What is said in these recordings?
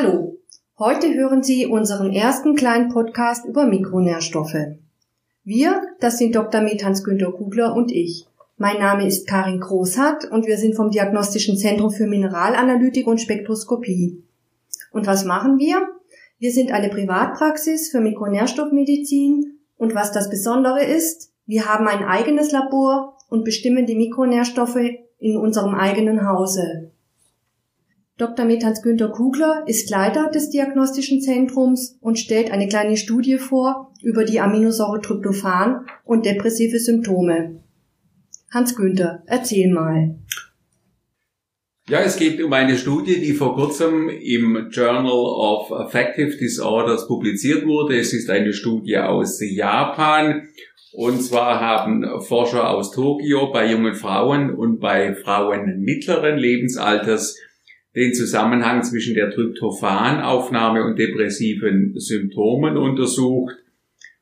Hallo, heute hören Sie unseren ersten kleinen Podcast über Mikronährstoffe. Wir, das sind Dr. Med Hans-Günter Kugler und ich. Mein Name ist Karin Großhardt und wir sind vom Diagnostischen Zentrum für Mineralanalytik und Spektroskopie. Und was machen wir? Wir sind eine Privatpraxis für Mikronährstoffmedizin und was das Besondere ist, wir haben ein eigenes Labor und bestimmen die Mikronährstoffe in unserem eigenen Hause. Dr. Metans Günter Kugler ist Leiter des Diagnostischen Zentrums und stellt eine kleine Studie vor über die Aminosäure Tryptophan und depressive Symptome. Hans Günther, erzähl mal. Ja, es geht um eine Studie, die vor kurzem im Journal of Affective Disorders publiziert wurde. Es ist eine Studie aus Japan. Und zwar haben Forscher aus Tokio bei jungen Frauen und bei Frauen mittleren Lebensalters den Zusammenhang zwischen der Tryptophanaufnahme und depressiven Symptomen untersucht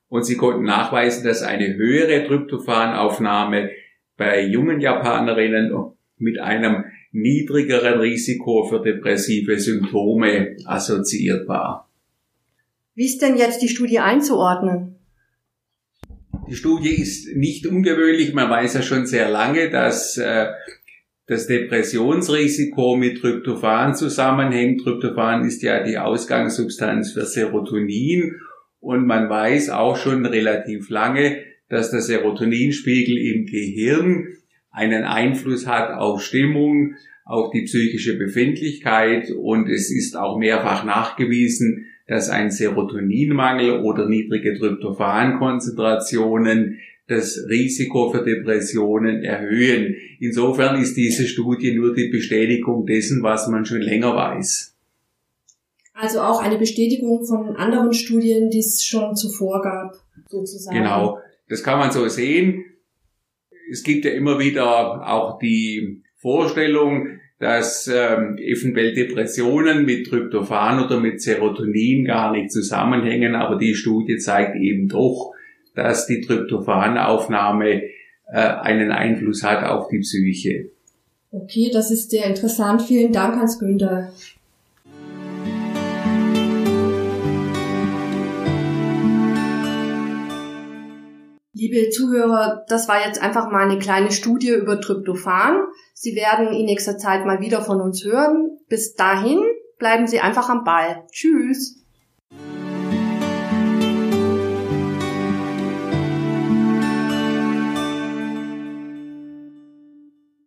und sie konnten nachweisen, dass eine höhere Tryptophanaufnahme bei jungen Japanerinnen mit einem niedrigeren Risiko für depressive Symptome assoziiert war. Wie ist denn jetzt die Studie einzuordnen? Die Studie ist nicht ungewöhnlich. Man weiß ja schon sehr lange, dass äh, das Depressionsrisiko mit Tryptophan zusammenhängt. Tryptophan ist ja die Ausgangssubstanz für Serotonin und man weiß auch schon relativ lange, dass der Serotoninspiegel im Gehirn einen Einfluss hat auf Stimmung, auf die psychische Befindlichkeit und es ist auch mehrfach nachgewiesen, dass ein Serotoninmangel oder niedrige Tryptophankonzentrationen das Risiko für Depressionen erhöhen. Insofern ist diese Studie nur die Bestätigung dessen, was man schon länger weiß. Also auch eine Bestätigung von anderen Studien, die es schon zuvor gab, sozusagen. Genau, das kann man so sehen. Es gibt ja immer wieder auch die Vorstellung, dass ähm, eventuell Depressionen mit Tryptophan oder mit Serotonin gar nicht zusammenhängen, aber die Studie zeigt eben doch, dass die Tryptophanaufnahme äh, einen Einfluss hat auf die Psyche. Okay, das ist sehr interessant. Vielen Dank, Hans Günther. Liebe Zuhörer, das war jetzt einfach mal eine kleine Studie über Tryptophan. Sie werden in nächster Zeit mal wieder von uns hören. Bis dahin bleiben Sie einfach am Ball. Tschüss.